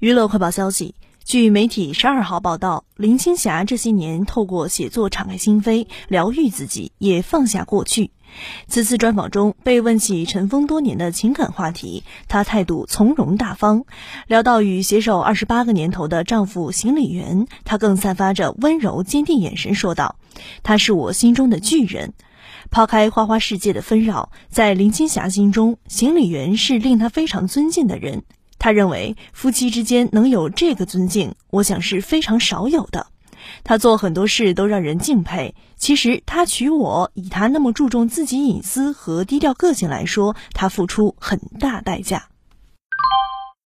娱乐快报消息，据媒体十二号报道，林青霞这些年透过写作敞开心扉，疗愈自己，也放下过去。此次专访中，被问起尘封多年的情感话题，她态度从容大方。聊到与携手二十八个年头的丈夫邢李元，她更散发着温柔坚定眼神，说道：“他是我心中的巨人。”抛开花花世界的纷扰，在林青霞心中，邢李元是令她非常尊敬的人。他认为夫妻之间能有这个尊敬，我想是非常少有的。他做很多事都让人敬佩。其实他娶我，以他那么注重自己隐私和低调个性来说，他付出很大代价。